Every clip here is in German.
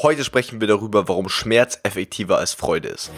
Heute sprechen wir darüber, warum Schmerz effektiver als Freude ist.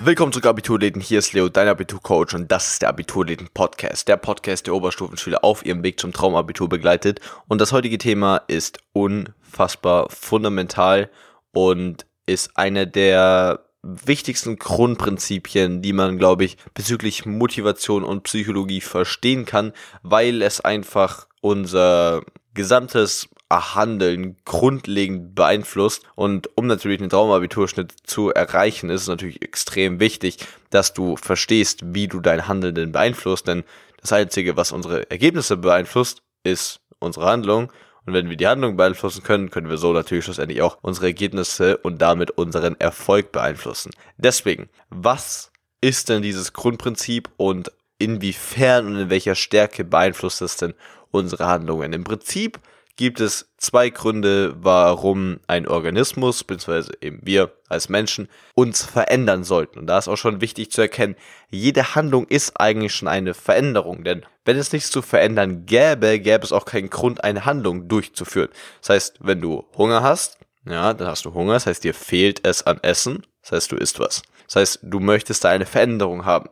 Willkommen zurück Abiturläden, hier ist Leo, dein Abiturcoach und das ist der Abiturläden Podcast, der Podcast, der Oberstufenschüler auf ihrem Weg zum Traumabitur begleitet. Und das heutige Thema ist unfassbar fundamental und ist eine der wichtigsten Grundprinzipien, die man, glaube ich, bezüglich Motivation und Psychologie verstehen kann, weil es einfach unser gesamtes Handeln grundlegend beeinflusst. Und um natürlich einen Traumabiturschnitt zu erreichen, ist es natürlich extrem wichtig, dass du verstehst, wie du dein Handeln denn beeinflusst. Denn das Einzige, was unsere Ergebnisse beeinflusst, ist unsere Handlung. Und wenn wir die Handlung beeinflussen können, können wir so natürlich schlussendlich auch unsere Ergebnisse und damit unseren Erfolg beeinflussen. Deswegen, was ist denn dieses Grundprinzip und inwiefern und in welcher Stärke beeinflusst es denn unsere Handlungen? Im Prinzip gibt es zwei Gründe, warum ein Organismus, beziehungsweise eben wir als Menschen, uns verändern sollten. Und da ist auch schon wichtig zu erkennen, jede Handlung ist eigentlich schon eine Veränderung. Denn wenn es nichts zu verändern gäbe, gäbe es auch keinen Grund, eine Handlung durchzuführen. Das heißt, wenn du Hunger hast, ja, dann hast du Hunger, das heißt, dir fehlt es an Essen, das heißt, du isst was. Das heißt, du möchtest da eine Veränderung haben.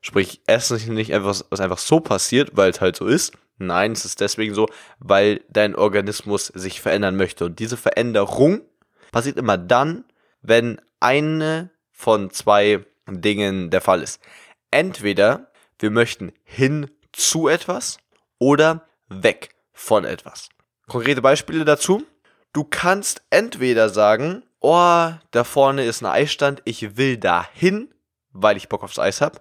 Sprich, Essen ist nicht einfach, was einfach so passiert, weil es halt so ist, Nein, es ist deswegen so, weil dein Organismus sich verändern möchte. Und diese Veränderung passiert immer dann, wenn eine von zwei Dingen der Fall ist. Entweder wir möchten hin zu etwas oder weg von etwas. Konkrete Beispiele dazu. Du kannst entweder sagen, oh, da vorne ist ein Eisstand, ich will da hin, weil ich Bock aufs Eis habe.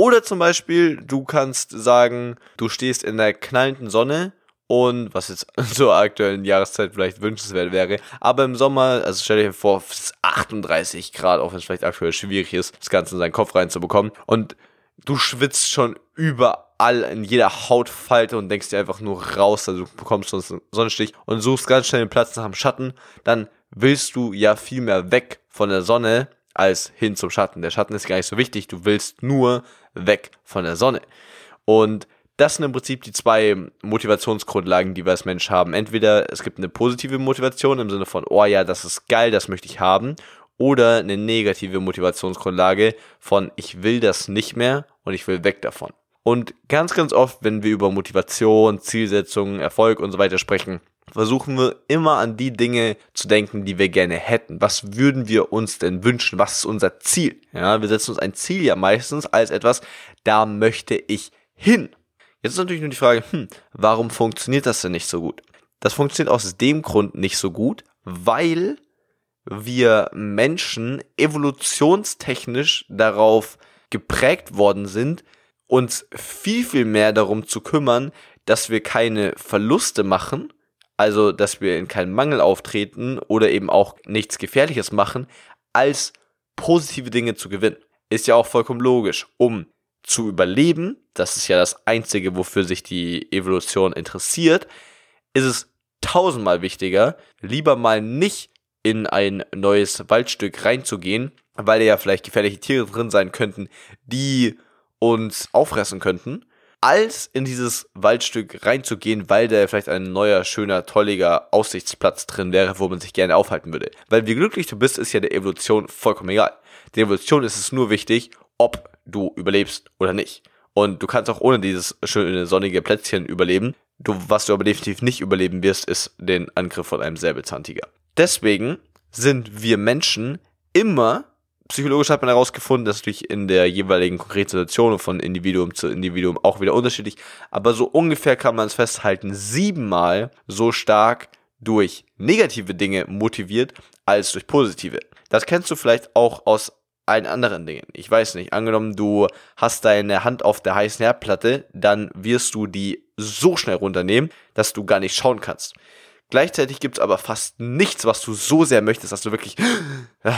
Oder zum Beispiel, du kannst sagen, du stehst in der knallenden Sonne und was jetzt zur aktuellen Jahreszeit vielleicht wünschenswert wäre, aber im Sommer, also stell dir vor, es ist 38 Grad, auch wenn es vielleicht aktuell schwierig ist, das Ganze in seinen Kopf reinzubekommen und du schwitzt schon überall in jeder Hautfalte und denkst dir einfach nur raus, also du bekommst sonst einen Sonnenstich und suchst ganz schnell den Platz nach dem Schatten, dann willst du ja viel mehr weg von der Sonne als hin zum Schatten. Der Schatten ist gar nicht so wichtig, du willst nur weg von der Sonne. Und das sind im Prinzip die zwei Motivationsgrundlagen, die wir als Mensch haben. Entweder es gibt eine positive Motivation im Sinne von, oh ja, das ist geil, das möchte ich haben. Oder eine negative Motivationsgrundlage von, ich will das nicht mehr und ich will weg davon. Und ganz, ganz oft, wenn wir über Motivation, Zielsetzungen, Erfolg und so weiter sprechen, versuchen wir immer an die Dinge zu denken, die wir gerne hätten. Was würden wir uns denn wünschen? Was ist unser Ziel? Ja, wir setzen uns ein Ziel ja meistens als etwas, da möchte ich hin. Jetzt ist natürlich nur die Frage, hm, warum funktioniert das denn nicht so gut? Das funktioniert aus dem Grund nicht so gut, weil wir Menschen evolutionstechnisch darauf geprägt worden sind, uns viel, viel mehr darum zu kümmern, dass wir keine Verluste machen also dass wir in keinen Mangel auftreten oder eben auch nichts Gefährliches machen, als positive Dinge zu gewinnen. Ist ja auch vollkommen logisch. Um zu überleben, das ist ja das Einzige, wofür sich die Evolution interessiert, ist es tausendmal wichtiger, lieber mal nicht in ein neues Waldstück reinzugehen, weil da ja vielleicht gefährliche Tiere drin sein könnten, die uns auffressen könnten, als in dieses Waldstück reinzugehen, weil da vielleicht ein neuer, schöner, tolliger Aussichtsplatz drin wäre, wo man sich gerne aufhalten würde. Weil wie glücklich du bist, ist ja der Evolution vollkommen egal. Der Evolution ist es nur wichtig, ob du überlebst oder nicht. Und du kannst auch ohne dieses schöne sonnige Plätzchen überleben. Du, was du aber definitiv nicht überleben wirst, ist den Angriff von einem Säbelzahntiger. Deswegen sind wir Menschen immer Psychologisch hat man herausgefunden, dass natürlich in der jeweiligen konkreten Situation von Individuum zu Individuum auch wieder unterschiedlich, aber so ungefähr kann man es festhalten, siebenmal so stark durch negative Dinge motiviert als durch positive. Das kennst du vielleicht auch aus allen anderen Dingen. Ich weiß nicht, angenommen du hast deine Hand auf der heißen Herdplatte, dann wirst du die so schnell runternehmen, dass du gar nicht schauen kannst. Gleichzeitig gibt es aber fast nichts, was du so sehr möchtest, dass du wirklich.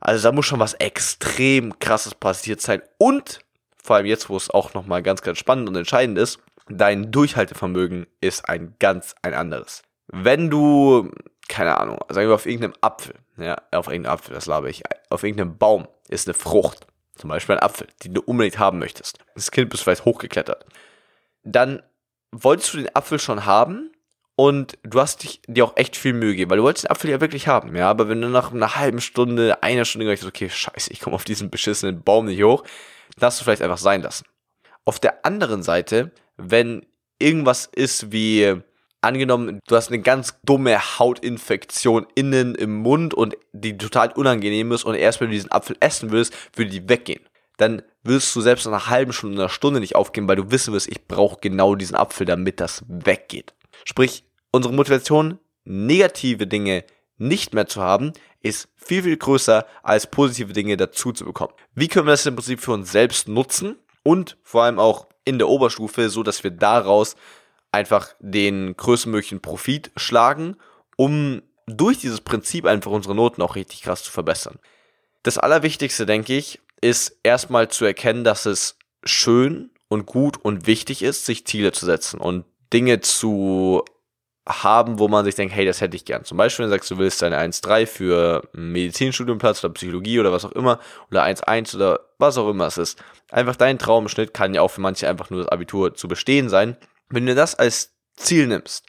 Also da muss schon was extrem krasses passiert sein. Und vor allem jetzt, wo es auch nochmal ganz, ganz spannend und entscheidend ist, dein Durchhaltevermögen ist ein ganz ein anderes. Wenn du keine Ahnung, sagen wir auf irgendeinem Apfel, ja, auf irgendeinem Apfel, das labe ich, auf irgendeinem Baum ist eine Frucht, zum Beispiel ein Apfel, die du unbedingt haben möchtest. Das Kind bist vielleicht hochgeklettert. Dann wolltest du den Apfel schon haben und du hast dich, dir auch echt viel Mühe gegeben, weil du wolltest den Apfel ja wirklich haben, ja, aber wenn du nach einer halben Stunde, einer Stunde gedacht hast, okay, scheiße, ich komme auf diesen beschissenen Baum nicht hoch, dann hast du vielleicht einfach sein lassen. Auf der anderen Seite, wenn irgendwas ist wie, angenommen, du hast eine ganz dumme Hautinfektion innen im Mund und die total unangenehm ist und erst wenn du diesen Apfel essen willst, würde die weggehen. Dann wirst du selbst nach einer halben Stunde, einer Stunde nicht aufgeben, weil du wissen wirst, ich brauche genau diesen Apfel, damit das weggeht. Sprich, unsere Motivation, negative Dinge nicht mehr zu haben, ist viel, viel größer als positive Dinge dazu zu bekommen. Wie können wir das im Prinzip für uns selbst nutzen und vor allem auch in der Oberstufe, so dass wir daraus einfach den größtmöglichen Profit schlagen, um durch dieses Prinzip einfach unsere Noten auch richtig krass zu verbessern. Das Allerwichtigste, denke ich, ist erstmal zu erkennen, dass es schön und gut und wichtig ist, sich Ziele zu setzen und Dinge zu haben, wo man sich denkt, hey, das hätte ich gern. Zum Beispiel, wenn du sagst, du willst deine 1,3 für Medizinstudienplatz oder Psychologie oder was auch immer oder 1,1 oder was auch immer es ist. Einfach dein Traumschnitt kann ja auch für manche einfach nur das Abitur zu bestehen sein. Wenn du das als Ziel nimmst,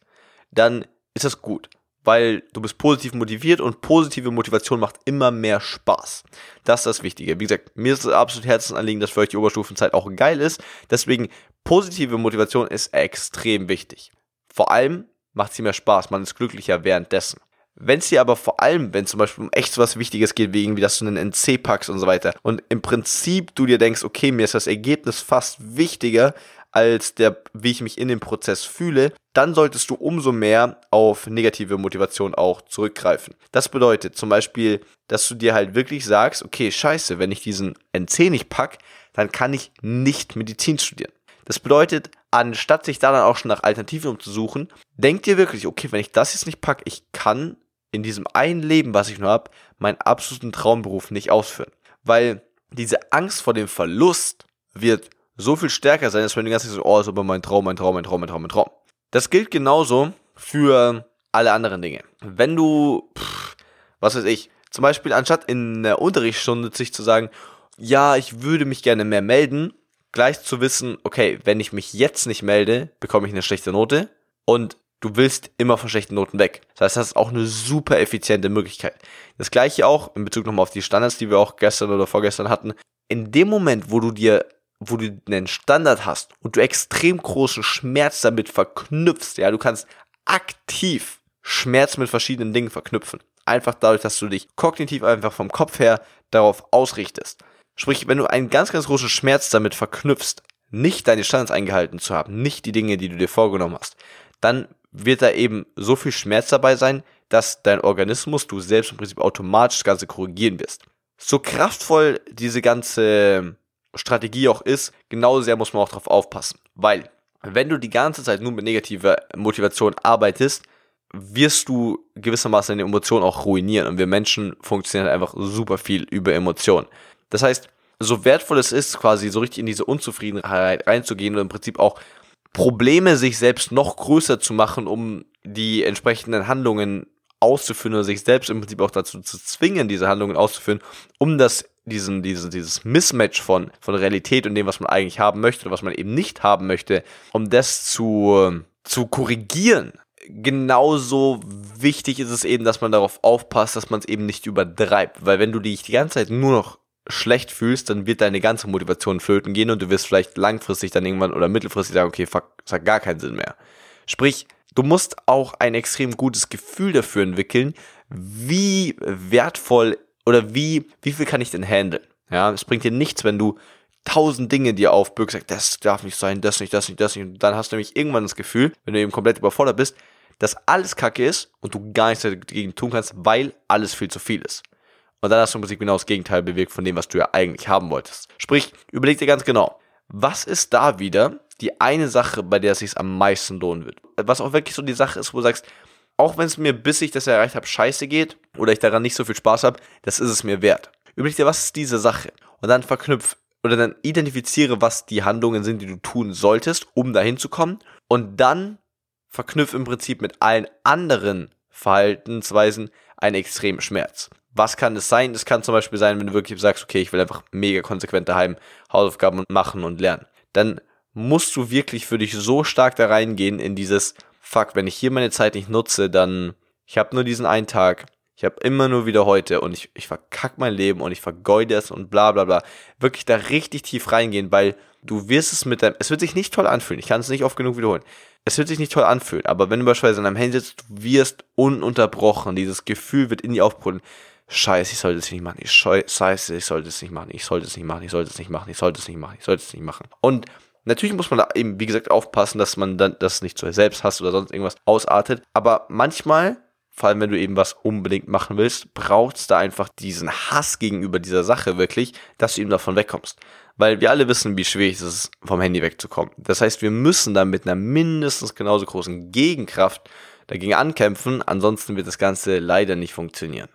dann ist das gut, weil du bist positiv motiviert und positive Motivation macht immer mehr Spaß. Das ist das Wichtige. Wie gesagt, mir ist es absolut Herzensanliegen, dass für euch die Oberstufenzeit auch geil ist. Deswegen positive Motivation ist extrem wichtig. Vor allem macht sie mehr Spaß, man ist glücklicher währenddessen. Wenn es dir aber vor allem, wenn zum Beispiel um echt so was Wichtiges geht, wie irgendwie, dass du einen NC packst und so weiter, und im Prinzip du dir denkst, okay, mir ist das Ergebnis fast wichtiger als der, wie ich mich in dem Prozess fühle, dann solltest du umso mehr auf negative Motivation auch zurückgreifen. Das bedeutet zum Beispiel, dass du dir halt wirklich sagst, okay, scheiße, wenn ich diesen NC nicht pack, dann kann ich nicht Medizin studieren. Das bedeutet, anstatt sich da dann auch schon nach Alternativen umzusuchen, denkt ihr wirklich, okay, wenn ich das jetzt nicht packe, ich kann in diesem einen Leben, was ich nur habe, meinen absoluten Traumberuf nicht ausführen. Weil diese Angst vor dem Verlust wird so viel stärker sein, als wenn du die ganze so, oh, ist aber mein Traum, mein Traum, mein Traum, mein Traum, mein Traum. Das gilt genauso für alle anderen Dinge. Wenn du, pff, was weiß ich, zum Beispiel anstatt in der Unterrichtsstunde sich zu sagen, ja, ich würde mich gerne mehr melden, gleich zu wissen, okay, wenn ich mich jetzt nicht melde, bekomme ich eine schlechte Note und du willst immer von schlechten Noten weg. Das heißt, das ist auch eine super effiziente Möglichkeit. Das gleiche auch in Bezug nochmal auf die Standards, die wir auch gestern oder vorgestern hatten. In dem Moment, wo du dir, wo du einen Standard hast und du extrem großen Schmerz damit verknüpfst, ja, du kannst aktiv Schmerz mit verschiedenen Dingen verknüpfen. Einfach dadurch, dass du dich kognitiv einfach vom Kopf her darauf ausrichtest. Sprich, wenn du einen ganz, ganz großen Schmerz damit verknüpfst, nicht deine Standards eingehalten zu haben, nicht die Dinge, die du dir vorgenommen hast, dann wird da eben so viel Schmerz dabei sein, dass dein Organismus, du selbst im Prinzip automatisch das Ganze korrigieren wirst. So kraftvoll diese ganze Strategie auch ist, genauso sehr muss man auch darauf aufpassen. Weil, wenn du die ganze Zeit nur mit negativer Motivation arbeitest, wirst du gewissermaßen deine Emotionen auch ruinieren. Und wir Menschen funktionieren halt einfach super viel über Emotionen. Das heißt, so wertvoll es ist, quasi so richtig in diese Unzufriedenheit reinzugehen und im Prinzip auch Probleme sich selbst noch größer zu machen, um die entsprechenden Handlungen auszuführen oder sich selbst im Prinzip auch dazu zu zwingen, diese Handlungen auszuführen, um das diesen, diesen, dieses Mismatch von, von Realität und dem, was man eigentlich haben möchte oder was man eben nicht haben möchte, um das zu, zu korrigieren. Genauso wichtig ist es eben, dass man darauf aufpasst, dass man es eben nicht übertreibt, weil wenn du dich die ganze Zeit nur noch schlecht fühlst, dann wird deine ganze Motivation flöten gehen und du wirst vielleicht langfristig dann irgendwann oder mittelfristig sagen, okay, fuck, das hat gar keinen Sinn mehr. Sprich, du musst auch ein extrem gutes Gefühl dafür entwickeln, wie wertvoll oder wie, wie viel kann ich denn handeln? Ja, es bringt dir nichts, wenn du tausend Dinge dir aufbürgst, sagst, das darf nicht sein, das nicht, das nicht, das nicht. Und dann hast du nämlich irgendwann das Gefühl, wenn du eben komplett überfordert bist, dass alles kacke ist und du gar nichts dagegen tun kannst, weil alles viel zu viel ist. Und dann hast du im Prinzip genau das Gegenteil bewirkt von dem, was du ja eigentlich haben wolltest. Sprich, überleg dir ganz genau, was ist da wieder die eine Sache, bei der es sich am meisten lohnen wird? Was auch wirklich so die Sache ist, wo du sagst, auch wenn es mir, bis ich das erreicht habe, scheiße geht oder ich daran nicht so viel Spaß habe, das ist es mir wert. Überleg dir, was ist diese Sache? Und dann verknüpf oder dann identifiziere, was die Handlungen sind, die du tun solltest, um dahin zu kommen. Und dann verknüpf im Prinzip mit allen anderen Verhaltensweisen einen extremen Schmerz. Was kann es sein? Es kann zum Beispiel sein, wenn du wirklich sagst, okay, ich will einfach mega konsequent daheim Hausaufgaben machen und lernen. Dann musst du wirklich für dich so stark da reingehen in dieses, fuck, wenn ich hier meine Zeit nicht nutze, dann, ich habe nur diesen einen Tag, ich habe immer nur wieder heute und ich, ich verkack mein Leben und ich vergeude es und bla bla bla. Wirklich da richtig tief reingehen, weil du wirst es mit deinem, es wird sich nicht toll anfühlen, ich kann es nicht oft genug wiederholen. Es wird sich nicht toll anfühlen, aber wenn du beispielsweise an deinem Handy sitzt, du wirst ununterbrochen, dieses Gefühl wird in dir aufbrüllen. Scheiße, ich sollte es nicht machen. Ich scheiße, ich sollte es nicht machen. Ich sollte es nicht machen. Ich sollte es nicht machen. Ich sollte es nicht machen. Ich sollte es nicht machen. Und natürlich muss man da eben, wie gesagt, aufpassen, dass man dann das nicht zu selbst hasst oder sonst irgendwas ausartet. Aber manchmal, vor allem wenn du eben was unbedingt machen willst, braucht es da einfach diesen Hass gegenüber dieser Sache wirklich, dass du eben davon wegkommst. Weil wir alle wissen, wie schwierig es ist, vom Handy wegzukommen. Das heißt, wir müssen da mit einer mindestens genauso großen Gegenkraft dagegen ankämpfen, ansonsten wird das Ganze leider nicht funktionieren.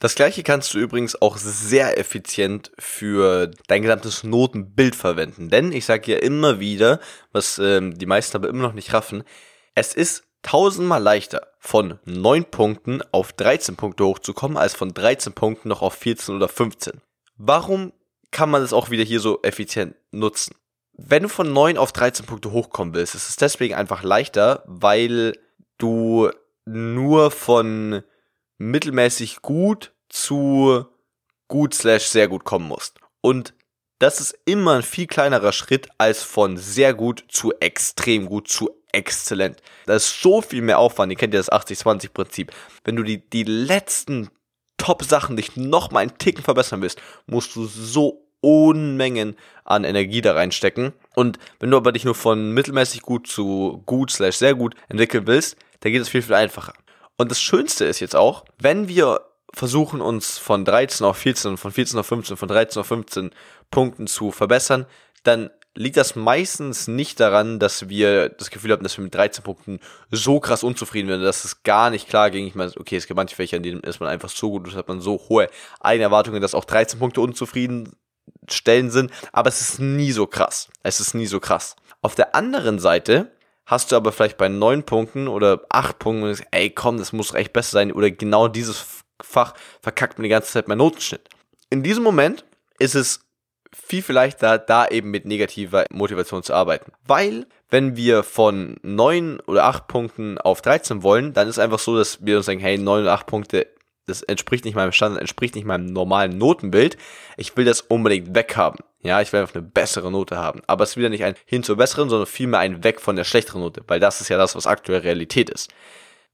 Das gleiche kannst du übrigens auch sehr effizient für dein gesamtes Notenbild verwenden. Denn ich sage ja immer wieder, was ähm, die meisten aber immer noch nicht raffen, es ist tausendmal leichter von 9 Punkten auf 13 Punkte hochzukommen, als von 13 Punkten noch auf 14 oder 15. Warum kann man das auch wieder hier so effizient nutzen? Wenn du von 9 auf 13 Punkte hochkommen willst, ist es deswegen einfach leichter, weil du nur von mittelmäßig gut zu gut slash sehr gut kommen musst. Und das ist immer ein viel kleinerer Schritt als von sehr gut zu extrem gut zu exzellent. Das ist so viel mehr Aufwand. Ihr kennt ja das 80-20-Prinzip. Wenn du die, die letzten Top-Sachen dich noch mal einen Ticken verbessern willst, musst du so Unmengen an Energie da reinstecken. Und wenn du aber dich nur von mittelmäßig gut zu gut slash sehr gut entwickeln willst, dann geht es viel, viel einfacher. Und das Schönste ist jetzt auch, wenn wir versuchen, uns von 13 auf 14, von 14 auf 15, von 13 auf 15 Punkten zu verbessern, dann liegt das meistens nicht daran, dass wir das Gefühl haben, dass wir mit 13 Punkten so krass unzufrieden werden, dass es gar nicht klar ging. Ich meine, okay, es gibt manche Fächer, in denen ist man einfach so gut, dass hat man so hohe Eigenerwartungen, dass auch 13 Punkte unzufrieden stellen sind, aber es ist nie so krass. Es ist nie so krass. Auf der anderen Seite hast du aber vielleicht bei neun Punkten oder acht Punkten ey komm, das muss echt besser sein oder genau dieses Fach verkackt mir die ganze Zeit mein Notenschnitt. In diesem Moment ist es viel, viel leichter, da eben mit negativer Motivation zu arbeiten. Weil, wenn wir von neun oder acht Punkten auf 13 wollen, dann ist einfach so, dass wir uns sagen, hey, neun oder acht Punkte das entspricht nicht meinem Standard, entspricht nicht meinem normalen Notenbild. Ich will das unbedingt weghaben. Ja, ich will einfach eine bessere Note haben. Aber es ist wieder nicht ein hin zur besseren, sondern vielmehr ein weg von der schlechteren Note, weil das ist ja das, was aktuell Realität ist.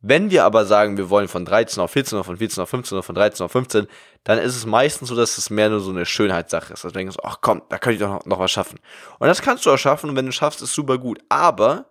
Wenn wir aber sagen, wir wollen von 13 auf 14 oder von 14 auf 15 oder von 13 auf 15, dann ist es meistens so, dass es mehr nur so eine Schönheitssache ist. Also denkst du, ach komm, da könnte ich doch noch, noch was schaffen. Und das kannst du auch schaffen und wenn du schaffst, ist super gut. Aber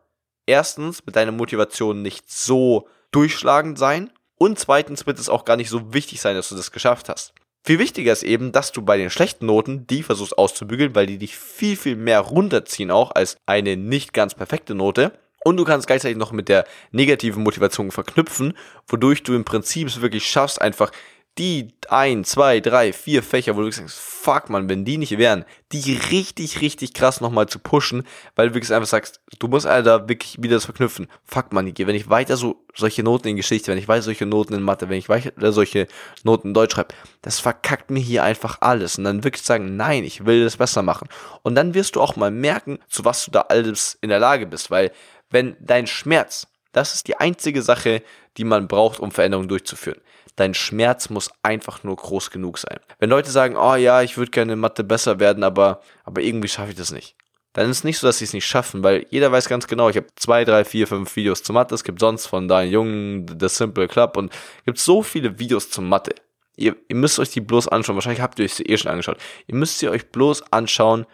erstens mit deiner Motivation nicht so durchschlagend sein und zweitens wird es auch gar nicht so wichtig sein, dass du das geschafft hast. Viel wichtiger ist eben, dass du bei den schlechten Noten die versuchst auszubügeln, weil die dich viel, viel mehr runterziehen auch als eine nicht ganz perfekte Note. Und du kannst gleichzeitig noch mit der negativen Motivation verknüpfen, wodurch du im Prinzip es wirklich schaffst, einfach die ein, zwei, drei, vier Fächer, wo du sagst, fuck man, wenn die nicht wären, die richtig, richtig krass nochmal zu pushen, weil du wirklich einfach sagst, du musst da wirklich wieder das verknüpfen. Fuck man, wenn ich weiter so solche Noten in Geschichte, wenn ich weiter solche Noten in Mathe, wenn ich weiter solche Noten in Deutsch schreibe, das verkackt mir hier einfach alles. Und dann wirklich sagen, nein, ich will das besser machen. Und dann wirst du auch mal merken, zu was du da alles in der Lage bist, weil wenn dein Schmerz, das ist die einzige Sache, die man braucht, um Veränderungen durchzuführen dein Schmerz muss einfach nur groß genug sein. Wenn Leute sagen, oh ja, ich würde gerne in Mathe besser werden, aber, aber irgendwie schaffe ich das nicht. Dann ist es nicht so, dass sie es nicht schaffen, weil jeder weiß ganz genau, ich habe zwei, drei, vier, fünf Videos zu Mathe, es gibt sonst von deinen Jungen The Simple Club und gibt so viele Videos zu Mathe. Ihr, ihr müsst euch die bloß anschauen, wahrscheinlich habt ihr euch sie eh schon angeschaut. Ihr müsst sie euch bloß anschauen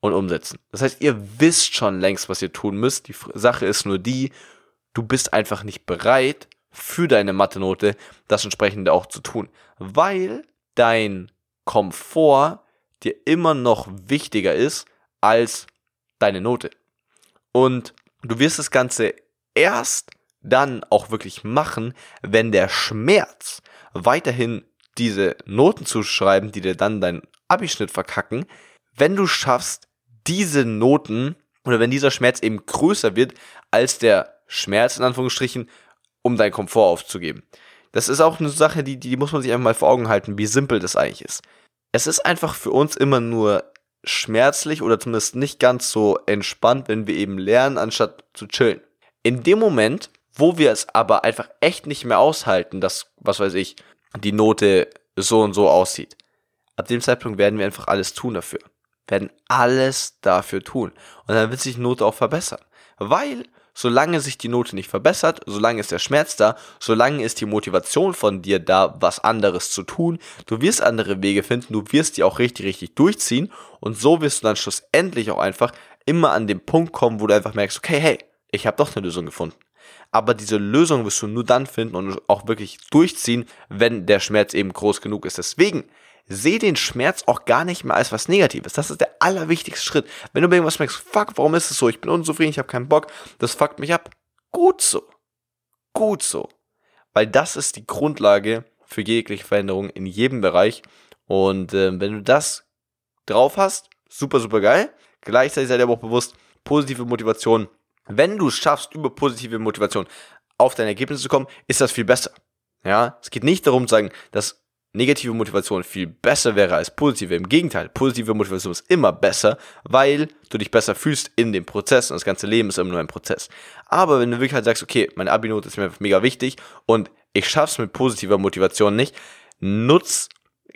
und umsetzen. Das heißt, ihr wisst schon längst, was ihr tun müsst. Die Sache ist nur die, du bist einfach nicht bereit, für deine Mathe-Note das entsprechende auch zu tun. Weil dein Komfort dir immer noch wichtiger ist als deine Note. Und du wirst das Ganze erst dann auch wirklich machen, wenn der Schmerz weiterhin diese Noten zu schreiben, die dir dann deinen Abischnitt verkacken, wenn du schaffst, diese Noten oder wenn dieser Schmerz eben größer wird als der Schmerz in Anführungsstrichen um deinen Komfort aufzugeben. Das ist auch eine Sache, die, die muss man sich einfach mal vor Augen halten, wie simpel das eigentlich ist. Es ist einfach für uns immer nur schmerzlich oder zumindest nicht ganz so entspannt, wenn wir eben lernen, anstatt zu chillen. In dem Moment, wo wir es aber einfach echt nicht mehr aushalten, dass, was weiß ich, die Note so und so aussieht, ab dem Zeitpunkt werden wir einfach alles tun dafür. Werden alles dafür tun. Und dann wird sich die Note auch verbessern. Weil solange sich die Note nicht verbessert, solange ist der Schmerz da, solange ist die Motivation von dir da, was anderes zu tun. Du wirst andere Wege finden, du wirst die auch richtig, richtig durchziehen und so wirst du dann schlussendlich auch einfach immer an den Punkt kommen, wo du einfach merkst, okay, hey, ich habe doch eine Lösung gefunden. Aber diese Lösung wirst du nur dann finden und auch wirklich durchziehen, wenn der Schmerz eben groß genug ist. Deswegen seh den Schmerz auch gar nicht mehr als was Negatives. Das ist der allerwichtigste Schritt. Wenn du mir irgendwas merkst, fuck, warum ist es so? Ich bin unzufrieden, ich habe keinen Bock, das fuckt mich ab. Gut so. Gut so. Weil das ist die Grundlage für jegliche Veränderung in jedem Bereich. Und äh, wenn du das drauf hast, super, super geil. Gleichzeitig sei dir aber auch bewusst, positive Motivation. Wenn du es schaffst, über positive Motivation auf deine Ergebnisse zu kommen, ist das viel besser. Ja, es geht nicht darum zu sagen, dass negative Motivation viel besser wäre als positive. Im Gegenteil, positive Motivation ist immer besser, weil du dich besser fühlst in dem Prozess und das ganze Leben ist immer nur ein Prozess. Aber wenn du wirklich halt sagst, okay, meine Abi-Note ist mir mega wichtig und ich schaff's mit positiver Motivation nicht, nutz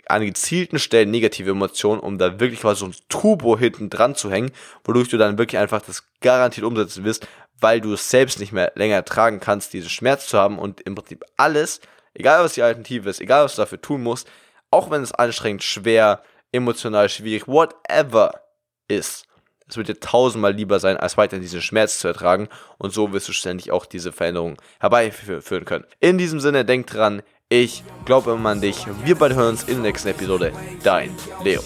an gezielten Stellen negative Emotionen, um da wirklich mal so ein Turbo hinten dran zu hängen, wodurch du dann wirklich einfach das garantiert umsetzen wirst, weil du es selbst nicht mehr länger tragen kannst, diesen Schmerz zu haben und im Prinzip alles Egal was die Alternative ist, egal was du dafür tun musst, auch wenn es anstrengend, schwer, emotional schwierig, whatever ist, es wird dir tausendmal lieber sein, als weiter diesen Schmerz zu ertragen und so wirst du ständig auch diese Veränderung herbeiführen können. In diesem Sinne, denk dran, ich glaube immer an dich. Wir beide hören uns in der nächsten Episode. Dein Leo.